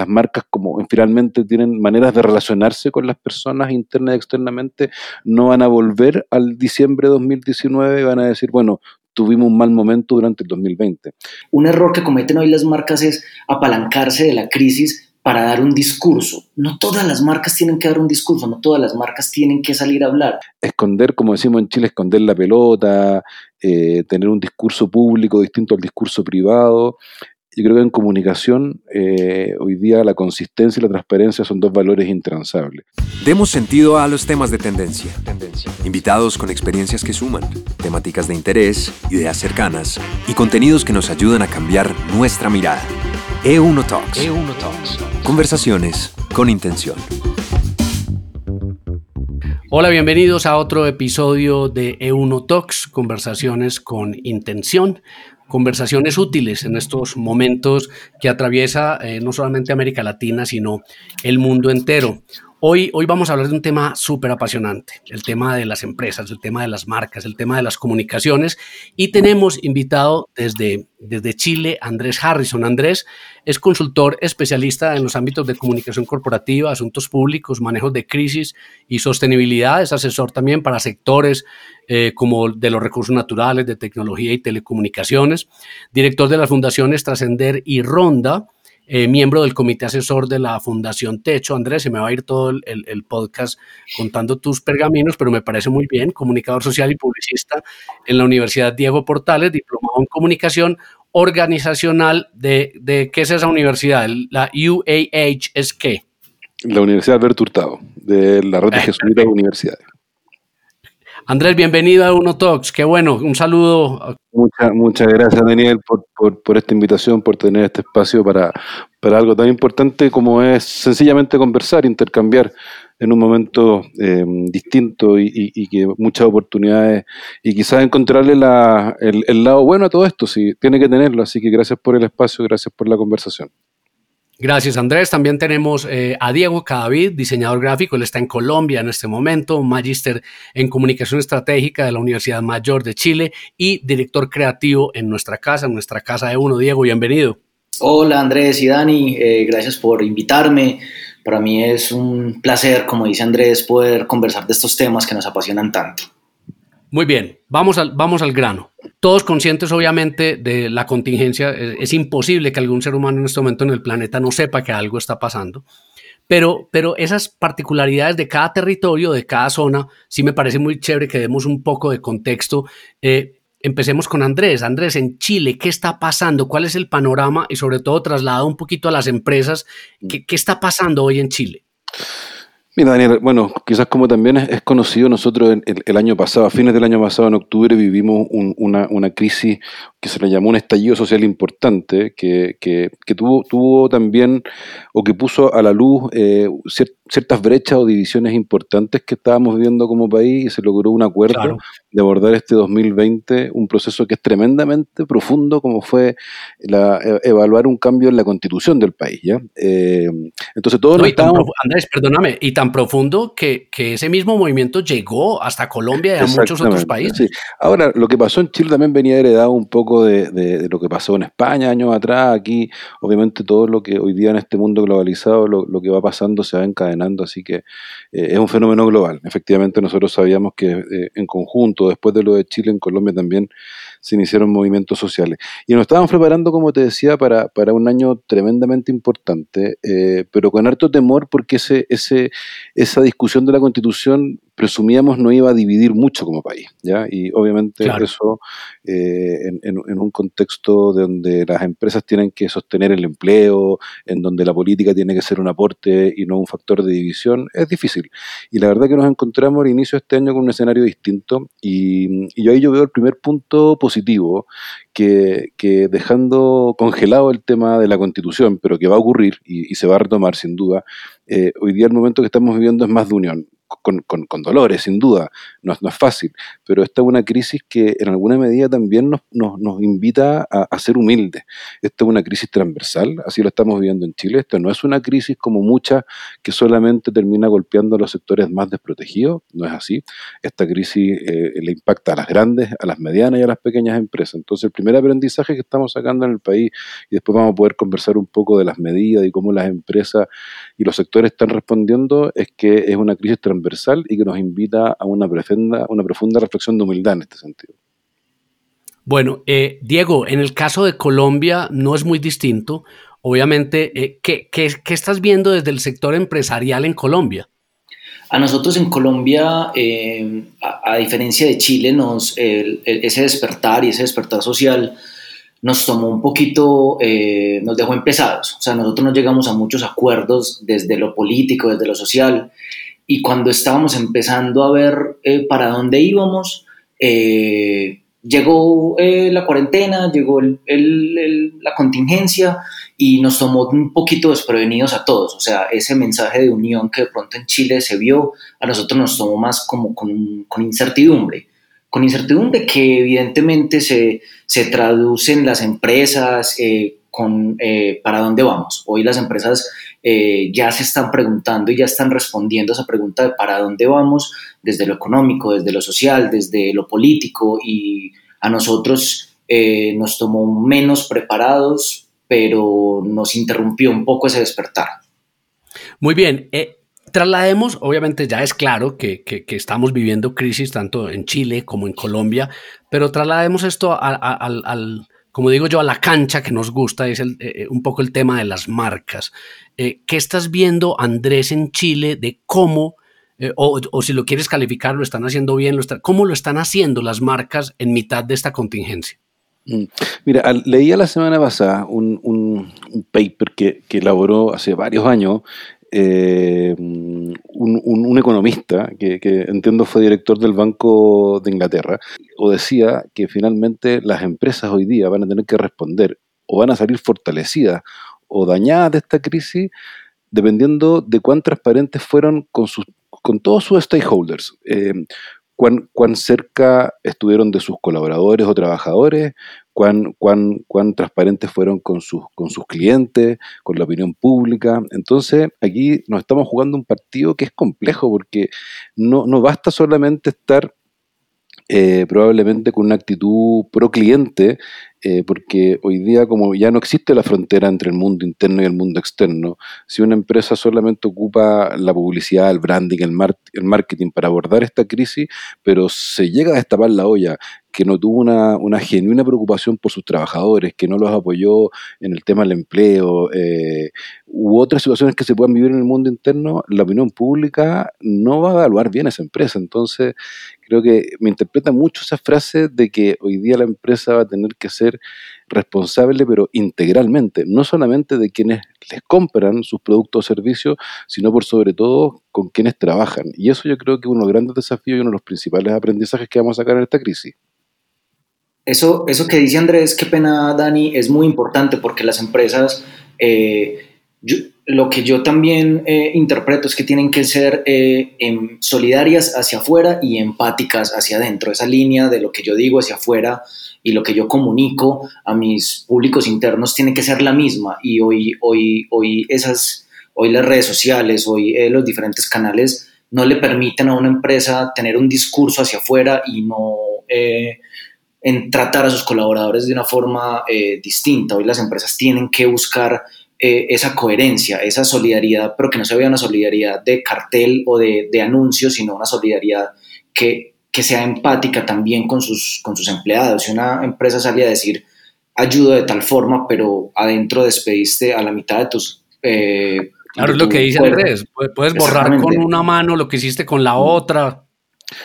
las marcas como finalmente tienen maneras de relacionarse con las personas interna y externamente, no van a volver al diciembre de 2019 y van a decir, bueno, tuvimos un mal momento durante el 2020. Un error que cometen hoy las marcas es apalancarse de la crisis para dar un discurso. No todas las marcas tienen que dar un discurso, no todas las marcas tienen que salir a hablar. Esconder, como decimos en Chile, esconder la pelota, eh, tener un discurso público distinto al discurso privado. Yo creo que en comunicación eh, hoy día la consistencia y la transparencia son dos valores intransables. Demos sentido a los temas de tendencia. tendencia. Invitados con experiencias que suman, temáticas de interés, ideas cercanas y contenidos que nos ayudan a cambiar nuestra mirada. E1 Talks. E1 Talks. Conversaciones con intención. Hola, bienvenidos a otro episodio de E1 Talks, conversaciones con intención, conversaciones útiles en estos momentos que atraviesa eh, no solamente América Latina, sino el mundo entero. Hoy, vamos a hablar de un tema súper apasionante, el tema de las empresas, el tema de las marcas, el tema de las comunicaciones. Y tenemos invitado desde, Chile Andrés Harrison. Andrés es consultor especialista en los ámbitos de comunicación corporativa, asuntos públicos, manejo de crisis y sostenibilidad. Es asesor también para sectores eh, como de los recursos naturales, de tecnología y telecomunicaciones. Director de las fundaciones Trascender y Ronda eh, miembro del comité asesor de la Fundación Techo. Andrés, se me va a ir todo el, podcast contando tus pergaminos, pero me parece muy bien, comunicador social y publicista en la Universidad Diego Portales, diplomado en comunicación organizacional de, de ¿qué es esa universidad? La UAH es qué? La Universidad Alberto Hurtado, de la Red de Jesuitas de Universidades. Andrés, bienvenido a Uno Talks. Qué bueno, un saludo. Muchas, muchas gracias, Daniel, por, esta invitación, por tener este espacio para, para algo tan importante como es sencillamente conversar, intercambiar en un momento eh, distinto y, que muchas oportunidades y quizás encontrarle el, el lado bueno a todo esto, sí, tiene que tenerlo. Así que gracias por el espacio, gracias por la conversación. Gracias, Andrés. También tenemos eh, a Diego Cadavid, diseñador gráfico. Él está en Colombia en este momento, magíster en comunicación estratégica de la Universidad Mayor de Chile y director creativo en nuestra casa, en nuestra casa de uno. Diego, bienvenido. Hola, Andrés y Dani. Eh, gracias por invitarme. Para mí es un placer, como dice Andrés, poder conversar de estos temas que nos apasionan tanto. Muy bien, vamos al, vamos al grano. Todos conscientes, obviamente, de la contingencia. Es, imposible que algún ser humano en este momento en el planeta no sepa que algo está pasando. Pero, pero esas particularidades de cada territorio, de cada zona, sí me parece muy chévere que demos un poco de contexto. Eh, empecemos con Andrés. Andrés, en Chile, ¿qué está pasando? ¿Cuál es el panorama? Y sobre todo, trasladado un poquito a las empresas, ¿qué, qué está pasando hoy en Chile? Mira, Daniel, bueno, quizás como también es, conocido, nosotros el, año pasado, a fines del año pasado, en octubre, vivimos una, una, crisis que se le llamó un estallido social importante, que, que, que tuvo, tuvo también, o que puso a la luz eh, ciertas brechas o divisiones importantes que estábamos viviendo como país y se logró un acuerdo de abordar este 2020, un proceso que es tremendamente profundo, como fue la, e, evaluar un cambio en la constitución del país. ¿ya? Eh, entonces todos Andrés, perdóname, y tan profundo que, que, ese mismo movimiento llegó hasta Colombia y a muchos otros países. Ahora, lo que pasó en Chile también venía heredado un poco de, lo que pasó en España años atrás, aquí obviamente todo lo que hoy día en este mundo globalizado, lo, que va pasando se va encadenando, así que eh, es un fenómeno global. Efectivamente nosotros sabíamos que eh, en conjunto, después de lo de Chile, en Colombia también se iniciaron movimientos sociales. Y nos estábamos preparando, como te decía, para, para un año tremendamente importante, eh, pero con harto temor porque ese, ese, esa discusión de la constitución presumíamos no iba a dividir mucho como país, ¿ya? Y obviamente eso eh, en, un contexto donde las empresas tienen que sostener el empleo, en donde la política tiene que ser un aporte y no un factor de división, es difícil. Y la verdad que nos encontramos al inicio de este año con un escenario distinto y, y ahí yo veo el primer punto positivo, que, que, dejando congelado el tema de la constitución, pero que va a ocurrir y, se va a retomar sin duda, eh, hoy día el momento que estamos viviendo es más de unión con, dolores, sin duda, no, no, es fácil, pero esta es una crisis que en alguna medida también nos, nos, invita a, ser humildes. Esta es una crisis transversal, así lo estamos viviendo en Chile, esta no es una crisis como muchas que solamente termina golpeando a los sectores más desprotegidos, no es así. Esta crisis eh, le impacta a las grandes, a las medianas y a las pequeñas empresas. Entonces, el primer aprendizaje que estamos sacando en el país, y después vamos a poder conversar un poco de las medidas y cómo las empresas y los sectores están respondiendo, es que es una crisis transversal y que nos invita a una profunda, una profunda reflexión de humildad en este sentido. Bueno, eh, Diego, en el caso de Colombia no es muy distinto. Obviamente, eh, ¿qué, estás viendo desde el sector empresarial en Colombia? A nosotros en Colombia, eh, a, diferencia de Chile, nos, ese despertar y ese despertar social nos tomó un poquito, eh, nos dejó empezados. O sea, nosotros no llegamos a muchos acuerdos desde lo político, desde lo social. Y cuando estábamos empezando a ver para dónde íbamos, llegó la cuarentena, llegó la contingencia y nos tomó un poquito desprevenidos a todos. O sea, ese mensaje de unión que de pronto en Chile se vio, a nosotros nos tomó más como con, con incertidumbre. Con incertidumbre que evidentemente se, se traduce las empresas eh, con eh, para dónde vamos. Hoy las empresas eh, ya se están preguntando y ya están respondiendo a esa pregunta de para dónde vamos, desde lo económico, desde lo social, desde lo político y a nosotros nos tomó menos preparados pero nos interrumpió un poco ese despertar. Muy bien. Eh, traslademos, obviamente ya es claro que, estamos viviendo crisis tanto en Chile como en Colombia, pero traslademos esto al, como digo yo, a la cancha que nos gusta, es eh, un poco el tema de las marcas. Eh, ¿Qué estás viendo, Andrés, en Chile de cómo, o, o, si lo quieres calificar, lo están haciendo bien, cómo lo están haciendo las marcas en mitad de esta contingencia? Mm. Mira, leía la semana pasada un, paper que, elaboró hace varios años eh, un, economista que, entiendo fue director del Banco de Inglaterra, o decía que finalmente las empresas hoy día van a tener que responder o van a salir fortalecidas o dañadas de esta crisis dependiendo de cuán transparentes fueron con, sus, con todos sus stakeholders. Eh, cuán, cerca estuvieron de sus colaboradores o trabajadores, cuán, cuán, cuán transparentes fueron con sus, con sus clientes, con la opinión pública. Entonces, aquí nos estamos jugando un partido que es complejo porque no, no basta solamente estar eh, probablemente con una actitud pro cliente, eh, porque hoy día como ya no existe la frontera entre el mundo interno y el mundo externo, si una empresa solamente ocupa la publicidad, el branding, el, el marketing para abordar esta crisis, pero se llega a destapar la olla que no tuvo una, genuina preocupación por sus trabajadores, que no los apoyó en el tema del empleo, eh, u otras situaciones que se puedan vivir en el mundo interno, la opinión pública no va a evaluar bien a esa empresa. Entonces, creo que me interpreta mucho esa frase de que hoy día la empresa va a tener que ser responsable, pero integralmente, no solamente de quienes les compran sus productos o servicios, sino por sobre todo con quienes trabajan. Y eso yo creo que es uno de los grandes desafíos y uno de los principales aprendizajes que vamos a sacar en esta crisis. Eso, eso que dice Andrés, qué pena Dani, es muy importante porque las empresas, eh, lo que yo también eh, interpreto es que tienen que ser eh, em, solidarias hacia afuera y empáticas hacia adentro. Esa línea de lo que yo digo hacia afuera y lo que yo comunico a mis públicos internos tiene que ser la misma. Y hoy, hoy, hoy, esas, hoy las redes sociales, hoy los diferentes canales no le permiten a una empresa tener un discurso hacia afuera y no en tratar a sus colaboradores de una forma eh, distinta. Hoy las empresas tienen que buscar eh, esa coherencia, esa solidaridad, pero que no se vea una solidaridad de cartel o de, de anuncio, sino una solidaridad que, que, sea empática también con sus, con sus empleados. Si una empresa sale a decir ayudo de tal forma, pero adentro despediste a la mitad de tus... Eh, claro, es lo que dice Andrés, puedes borrar con una mano lo que hiciste con la otra.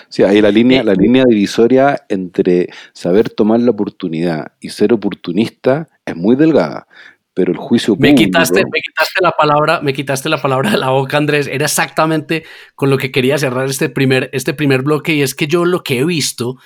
Sí, ahí la línea, la línea divisoria entre saber tomar la oportunidad y ser oportunista es muy delgada, pero el juicio me quitaste, me quitaste la palabra, me quitaste la palabra de la boca, Andrés. Era exactamente con lo que quería cerrar este primer, este primer bloque y es que yo lo que he visto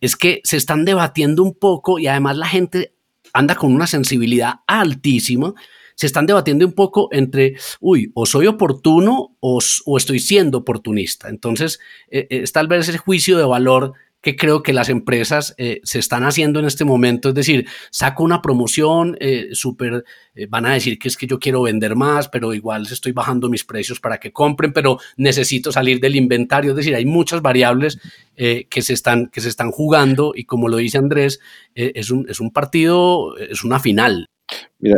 es que se están debatiendo un poco y además la gente anda con una sensibilidad altísima se están debatiendo un poco entre, uy, o soy oportuno o, estoy siendo oportunista. Entonces, eh, es tal vez ese juicio de valor que creo que las empresas eh, se están haciendo en este momento. Es decir, saco una promoción eh, súper, eh, van a decir que es que yo quiero vender más, pero igual estoy bajando mis precios para que compren, pero necesito salir del inventario. Es decir, hay muchas variables que, se están, que se están jugando y como lo dice Andrés, es, un, es un partido, es una final. Mira,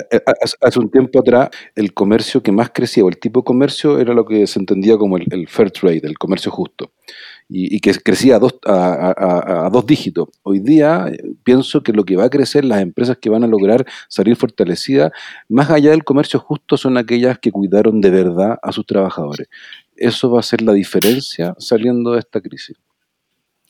hace un tiempo atrás el comercio que más crecía, o el tipo de comercio, era lo que se entendía como el, fair trade, el comercio justo y, que crecía a dos, dígitos. Hoy día eh, pienso que lo que va a crecer, las empresas que van a lograr salir fortalecidas, más allá del comercio justo, son aquellas que cuidaron de verdad a sus trabajadores. Eso va a ser la diferencia saliendo de esta crisis.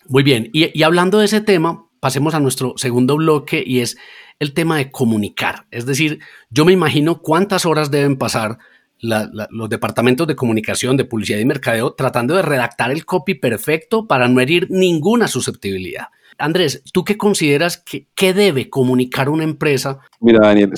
Muy bien, y hablando de ese tema, pasemos a nuestro segundo bloque y es el tema de comunicar. Es decir, yo me imagino cuántas horas deben pasar los departamentos de comunicación, de publicidad y mercadeo tratando de redactar el copy perfecto para no herir ninguna susceptibilidad. Andrés, ¿tú qué consideras que, debe comunicar una empresa? Mira, Daniel,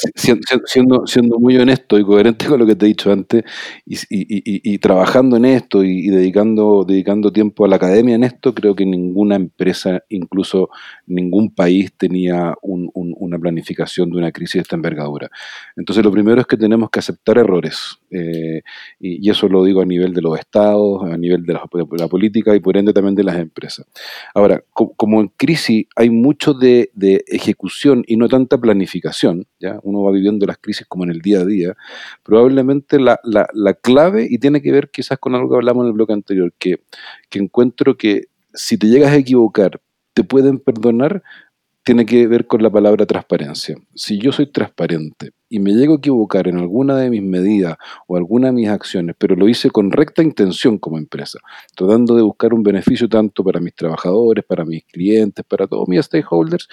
siendo, muy honesto y coherente con lo que te he dicho antes, y, trabajando en esto y, dedicando, dedicando tiempo a la academia en esto, creo que ninguna empresa, incluso ningún país, tenía una planificación de una crisis de esta envergadura. Entonces, lo primero es que tenemos que aceptar errores. Eh, y, eso lo digo a nivel de los estados, a nivel de la, política y por ende también de las empresas. Ahora, como en crisis hay mucho de, ejecución y no tanta planificación, ¿ya? uno va viviendo las crisis como en el día a día, probablemente la, clave, y tiene que ver quizás con algo que hablamos en el bloque anterior, que, que encuentro que si te llegas a equivocar, te pueden perdonar, tiene que ver con la palabra transparencia. Si yo soy transparente y me llego a equivocar en alguna de mis medidas o alguna de mis acciones, pero lo hice con recta intención como empresa, tratando de buscar un beneficio tanto para mis trabajadores, para mis clientes, para todos mis stakeholders,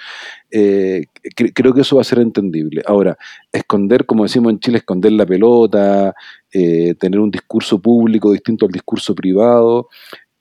eh, creo que eso va a ser entendible. Ahora, esconder, como decimos en Chile, esconder la pelota, eh, tener un discurso público distinto al discurso privado,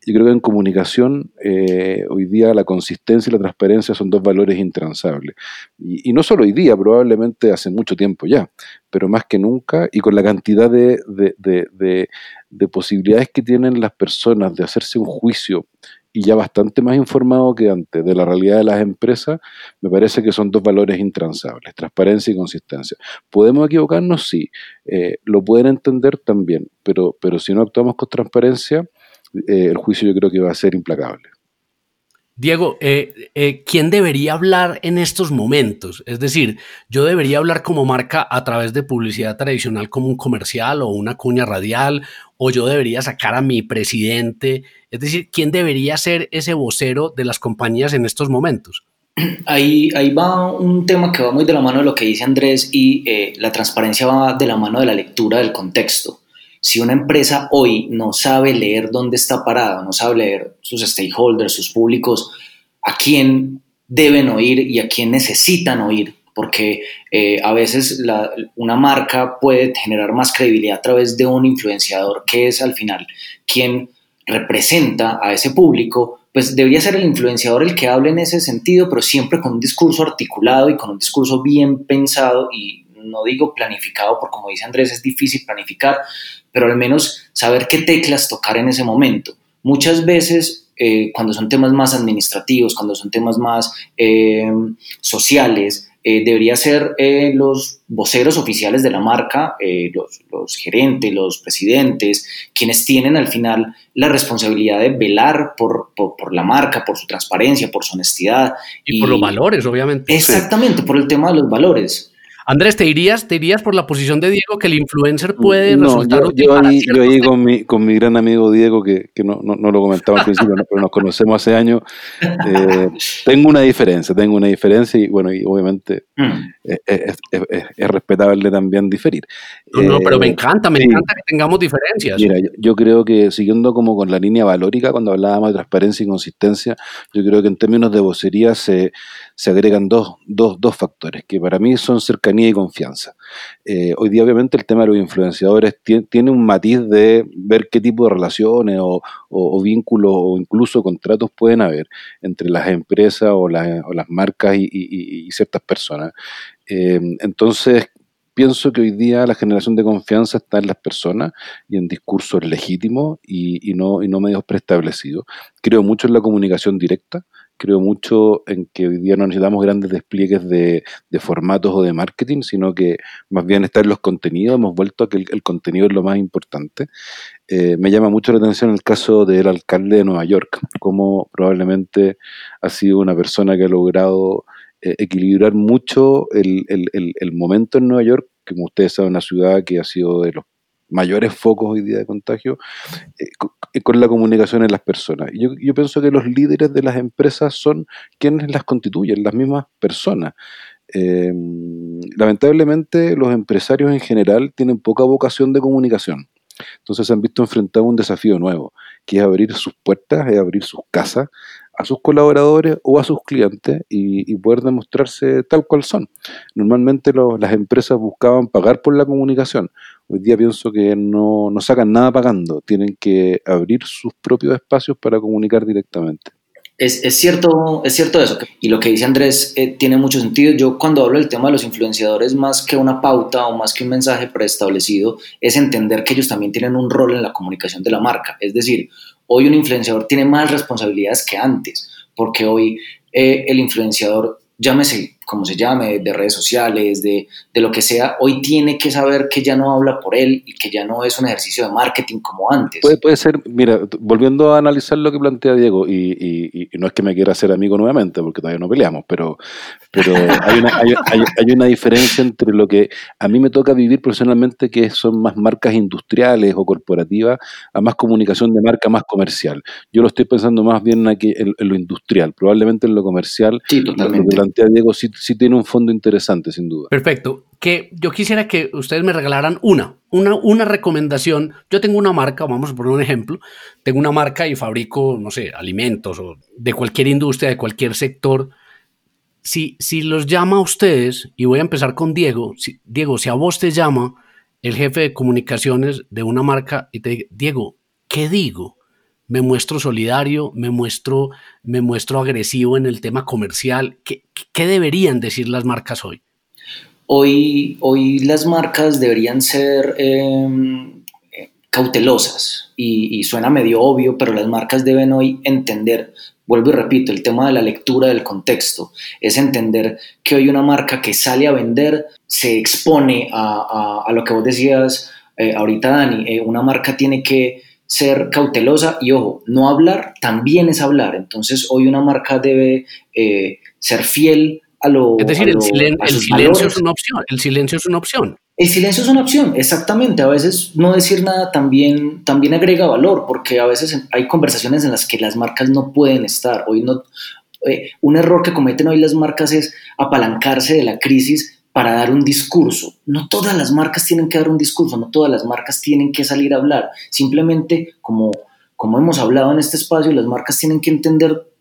yo creo que en comunicación eh, hoy día la consistencia y la transparencia son dos valores intransables. Y, no solo hoy día, probablemente hace mucho tiempo ya, pero más que nunca y con la cantidad de, de, posibilidades que tienen las personas de hacerse un juicio y ya bastante más informado que antes de la realidad de las empresas, me parece que son dos valores intransables, transparencia y consistencia. ¿Podemos equivocarnos? Sí. Eh, lo pueden entender también, pero si no actuamos con transparencia, eh, el juicio yo creo que va a ser implacable. Diego, eh, eh, ¿quién debería hablar en estos momentos? Es decir, yo debería hablar como marca a través de publicidad tradicional como un comercial o una cuña radial, o yo debería sacar a mi presidente. Es decir, ¿quién debería ser ese vocero de las compañías en estos momentos? Ahí, ahí va un tema que va muy de la mano de lo que dice Andrés y la transparencia va de la mano de la lectura del contexto. Si una empresa hoy no sabe leer dónde está parada, no sabe leer sus stakeholders, sus públicos, a quién deben oír y a quién necesitan oír, porque eh, a veces una marca puede generar más credibilidad a través de un influenciador que es al final quien representa a ese público, pues debería ser el influenciador el que hable en ese sentido, pero siempre con un discurso articulado y con un discurso bien pensado y no digo planificado, porque como dice Andrés, es difícil planificar, pero al menos saber qué teclas tocar en ese momento. Muchas veces, eh, cuando son temas más administrativos, cuando son temas más eh, sociales, eh, debería ser los voceros oficiales de la marca, los, gerentes, los presidentes, quienes tienen al final la responsabilidad de velar por, la marca, por su transparencia, por su honestidad. Y, por los valores, obviamente. Exactamente, por el tema de los valores. Andrés, ¿te dirías, ¿te irías por la posición de Diego que el influencer puede resultar yo, útil yo ahí, yo ahí con, mi, con mi gran amigo Diego, que, que no, no, lo comentaba al principio, pero nos conocemos hace años, eh, tengo una diferencia, tengo una diferencia y bueno, y obviamente mm. es, es, respetable también diferir. No, no, pero me eh, encanta, me encanta que tengamos diferencias. Mira, yo, creo que siguiendo como con la línea valórica, cuando hablábamos de transparencia y consistencia, yo creo que en términos de vocería se, se agregan dos, dos, dos factores que para mí son cercanos y confianza. Eh, hoy día obviamente el tema de los influenciadores tiene, un matiz de ver qué tipo de relaciones o, vínculos o incluso contratos pueden haber entre las empresas o, las marcas y, ciertas personas. Eh, entonces, pienso que hoy día la generación de confianza está en las personas y en discursos legítimos y no medios preestablecidos. Creo mucho en la comunicación directa creo mucho en que hoy día no necesitamos grandes despliegues de, formatos o de marketing, sino que más bien está en los contenidos, hemos vuelto a que el, contenido es lo más importante. Eh, me llama mucho la atención el caso del alcalde de Nueva York, como probablemente ha sido una persona que ha logrado eh, equilibrar mucho el, el momento en Nueva York, que como ustedes saben, una ciudad que ha sido de los mayores focos hoy día de contagio, eh, eh, con, la comunicación en las personas. Yo, yo pienso que los líderes de las empresas son quienes las constituyen, las mismas personas. Em, lamentablemente los empresarios en general tienen poca vocación de comunicación. Entonces se han visto enfrentados a un desafío nuevo, que es abrir sus puertas, es abrir sus casas a sus colaboradores o a sus clientes y, poder demostrarse tal cual son. Normalmente las empresas buscaban pagar por la comunicación. Hoy día pienso que no, no sacan nada pagando, tienen que abrir sus propios espacios para comunicar directamente. Es, es, cierto, es cierto eso. Y lo que dice Andrés eh, tiene mucho sentido. Yo cuando hablo del tema de los influenciadores, más que una pauta o más que un mensaje preestablecido, es entender que ellos también tienen un rol en la comunicación de la marca. Es decir, hoy un influenciador tiene más responsabilidades que antes, porque hoy eh, el influenciador llámese como se llame, de redes sociales, de, de, lo que sea, hoy tiene que saber que ya no habla por él y que ya no es un ejercicio de marketing como antes. Puede, puede ser, mira, volviendo a analizar lo que plantea Diego, y, y, y no es que me quiera hacer amigo nuevamente, porque todavía no peleamos, pero, pero hay, una, hay, hay, una diferencia entre lo que a mí me toca vivir profesionalmente, que son más marcas industriales o corporativas, a más comunicación de marca más comercial. Yo lo estoy pensando más bien aquí en, lo industrial, probablemente en lo comercial, sí, totalmente. lo que plantea Diego sí sí tiene un fondo interesante, sin duda. Perfecto. Que yo quisiera que ustedes me regalaran una, una, una recomendación. Yo tengo una marca, vamos a poner un ejemplo. Tengo una marca y fabrico, no sé, alimentos o de cualquier industria, de cualquier sector. Si, si los llama a ustedes, y voy a empezar con Diego, si, Diego, si a vos te llama el jefe de comunicaciones de una marca y te dice, Diego, ¿qué digo? Me muestro solidario, me muestro, me muestro agresivo en el tema comercial. ¿Qué, qué deberían decir las marcas hoy? Hoy, hoy las marcas deberían ser em, cautelosas y, suena medio obvio, pero las marcas deben hoy entender, vuelvo y repito, el tema de la lectura del contexto, es entender que hoy una marca que sale a vender se expone a, a, a lo que vos decías eh, ahorita, Dani, eh, una marca tiene que ser cautelosa y ojo, no hablar también es hablar. Entonces hoy una marca debe eh, ser fiel a lo... Es decir, el, silencio es una opción. El silencio es una opción. El silencio es una opción, exactamente. A veces no decir nada también, también agrega valor, porque a veces hay conversaciones en las que las marcas no pueden estar. Hoy no, eh, un error que cometen hoy las marcas es apalancarse de la crisis para dar un discurso. No todas las marcas tienen que dar un discurso, no todas las marcas tienen que salir a hablar. Simplemente, como, hemos hablado en este espacio, las marcas tienen que entender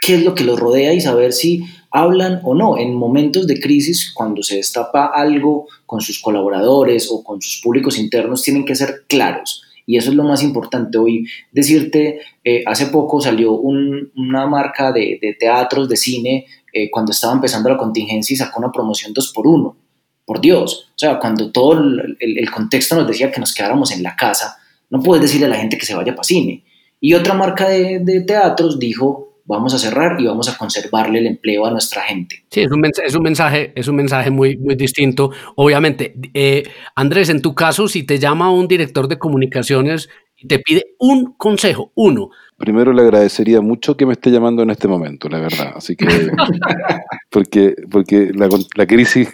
qué es lo que los rodea y saber si hablan o no. En momentos de crisis, cuando se destapa algo con sus colaboradores o con sus públicos internos, tienen que ser claros. Y eso es lo más importante. Hoy decirte, eh, hace poco salió una marca de teatros, de cine, eh, cuando estaba empezando la contingencia y sacó una promoción 2 por 1 Por Dios, o sea, cuando todo el, contexto nos decía que nos quedáramos en la casa, no puedes decirle a la gente que se vaya para cine. Y otra marca de, de teatros dijo, vamos a cerrar y vamos a conservarle el empleo a nuestra gente. Sí, es un, mensaje, es un mensaje, es un mensaje muy, muy distinto. Obviamente, eh, Andrés, en tu caso, si te llama un director de comunicaciones y te pide un consejo, uno, primero le agradecería mucho que me esté llamando en este momento, la verdad. Así que, porque, porque la, la crisis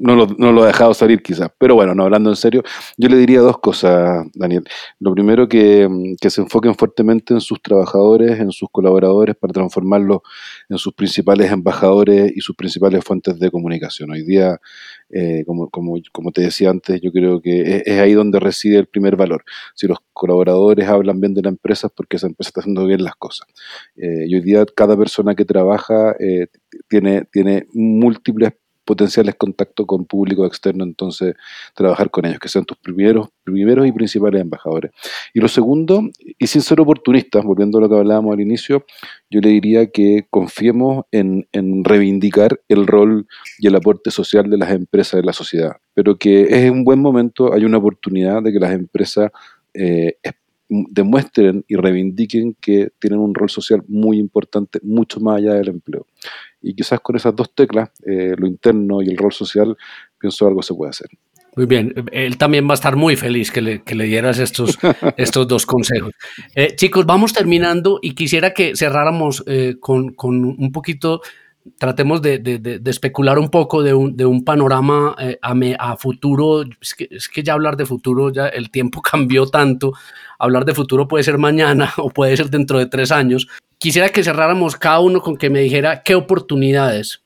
no lo, no lo, ha dejado salir quizás. Pero bueno, no hablando en serio, yo le diría dos cosas, Daniel. Lo primero, que, que se enfoquen fuertemente en sus trabajadores, en sus colaboradores, para transformarlos en sus principales embajadores y sus principales fuentes de comunicación. Hoy día eh, como, como, como, te decía antes, yo creo que es, ahí donde reside el primer valor. Si los colaboradores hablan bien de la empresa es porque esa empresa está haciendo bien las cosas. Eh, y hoy día cada persona que trabaja eh, tiene, tiene múltiples potenciales contactos con público externo, entonces trabajar con ellos, que sean tus primeros, primeros y principales embajadores. Y lo segundo, y sin ser oportunistas, volviendo a lo que hablábamos al inicio, yo le diría que confiemos en, reivindicar el rol y el aporte social de las empresas de la sociedad, pero que es un buen momento, hay una oportunidad de que las empresas eh, demuestren y reivindiquen que tienen un rol social muy importante, mucho más allá del empleo. Y quizás con esas dos teclas, eh, lo interno y el rol social, pienso algo se puede hacer. Muy bien, él también va a estar muy feliz que le, que le dieras estos, estos dos consejos. Eh, chicos, vamos terminando y quisiera que cerráramos eh, con, con, un poquito, tratemos de, de, de, especular un poco de un, un panorama a, a, futuro. Es que, es que ya hablar de futuro, ya el tiempo cambió tanto. Hablar de futuro puede ser mañana o puede ser dentro de tres años, Quisiera que cerráramos cada uno con que me dijera qué oportunidades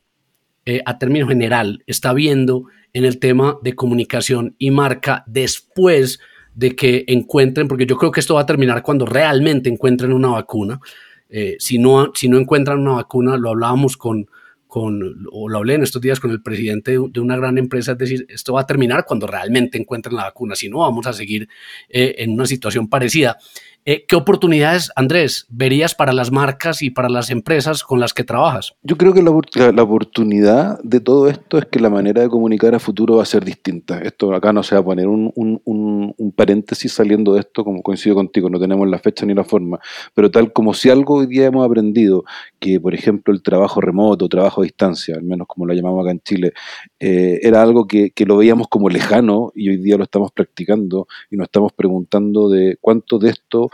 eh, a término general está viendo en el tema de comunicación y marca después de que encuentren, porque yo creo que esto va a terminar cuando realmente encuentren una vacuna. Eh, si, no, si no encuentran una vacuna, lo hablábamos con, con, o lo hablé en estos días con el presidente de, una gran empresa, es decir, esto va a terminar cuando realmente encuentren la vacuna, si no, vamos a seguir eh, en una situación parecida. Eh, ¿Qué oportunidades, Andrés, verías para las marcas y para las empresas con las que trabajas? Yo creo que la, oportunidad de todo esto es que la manera de comunicar a futuro va a ser distinta. Esto acá no se va a poner un, un, paréntesis saliendo de esto, como coincido contigo, no tenemos la fecha ni la forma, pero tal como si algo hoy día hemos aprendido, que por ejemplo el trabajo remoto, trabajo a distancia, al menos como lo llamamos acá en Chile, eh, era algo que, que lo veíamos como lejano y hoy día lo estamos practicando y nos estamos preguntando de cuánto de esto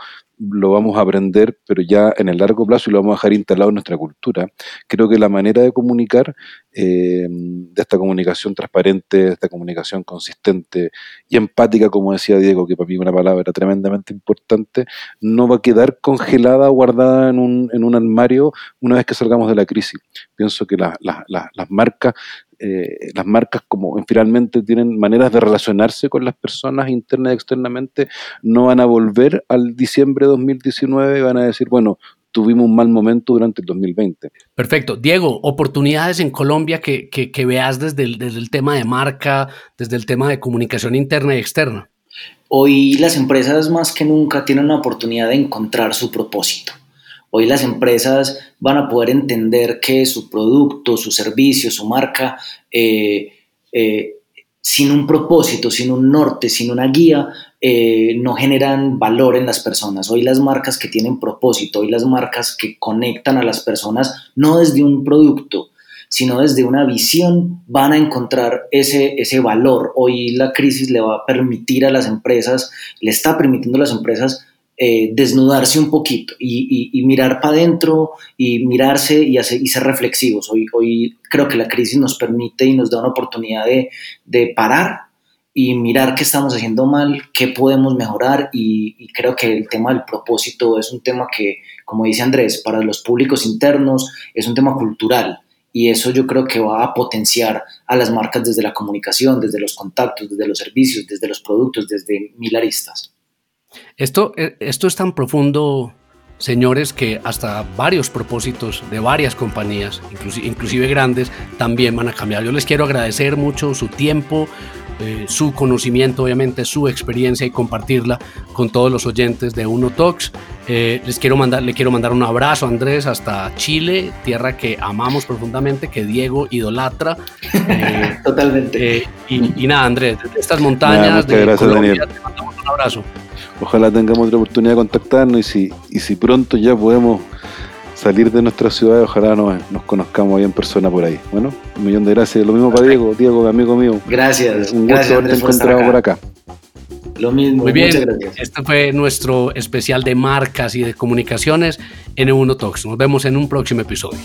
lo vamos a aprender, pero ya en el largo plazo y lo vamos a dejar instalado en nuestra cultura. Creo que la manera de comunicar, eh, de esta comunicación transparente, de esta comunicación consistente y empática, como decía Diego, que para mí una palabra tremendamente importante, no va a quedar congelada, guardada en un, en un armario una vez que salgamos de la crisis. Pienso que las marcas eh, las marcas como finalmente tienen maneras de relacionarse con las personas internas y externamente, no van a volver al diciembre de 2019 y van a decir, bueno, tuvimos un mal momento durante el 2020. Perfecto. Diego, oportunidades en Colombia que, que, veas desde el, desde el tema de marca, desde el tema de comunicación interna y externa. Hoy las empresas más que nunca tienen la oportunidad de encontrar su propósito. Hoy las empresas van a poder entender que su producto, su servicio, su marca, eh, eh, sin un propósito, sin un norte, sin una guía, eh, no generan valor en las personas. Hoy las marcas que tienen propósito, hoy las marcas que conectan a las personas, no desde un producto, sino desde una visión, van a encontrar ese, ese valor. Hoy la crisis le va a permitir a las empresas, le está permitiendo a las empresas eh, desnudarse un poquito y, mirar para adentro y mirarse y, hacer, ser reflexivos. Hoy, creo que la crisis nos permite y nos da una oportunidad de, de parar y mirar qué estamos haciendo mal, qué podemos mejorar y, creo que el tema del propósito es un tema que, como dice Andrés, para los públicos internos es un tema cultural y eso yo creo que va a potenciar a las marcas desde la comunicación, desde los contactos, desde los servicios, desde los productos, desde mil aristas. Esto, eh, esto es tan profundo, señores, que hasta varios propósitos de varias compañías, inclusive, inclusive grandes, también van a cambiar. Yo les quiero agradecer mucho su tiempo, eh, su conocimiento, obviamente su experiencia y compartirla con todos los oyentes de Uno Talks. Eh, les quiero mandar, le quiero mandar un abrazo a Andrés hasta Chile, tierra que amamos profundamente, que Diego idolatra. Totalmente. Y, nada, Andrés, de estas montañas de gracias, Colombia, te mandamos un abrazo. Ojalá tengamos otra oportunidad de contactarnos y si, y si pronto ya podemos salir de nuestra ciudad, ojalá nos, nos conozcamos ahí en persona por ahí. Bueno, un millón de gracias. Lo mismo para Diego, Diego, amigo mío. Gracias. Un gusto haberte encontrado por acá. Lo mismo. Muy bien. Muchas gracias. Este fue nuestro especial de marcas y de comunicaciones en Uno Talks. Nos vemos en un próximo episodio.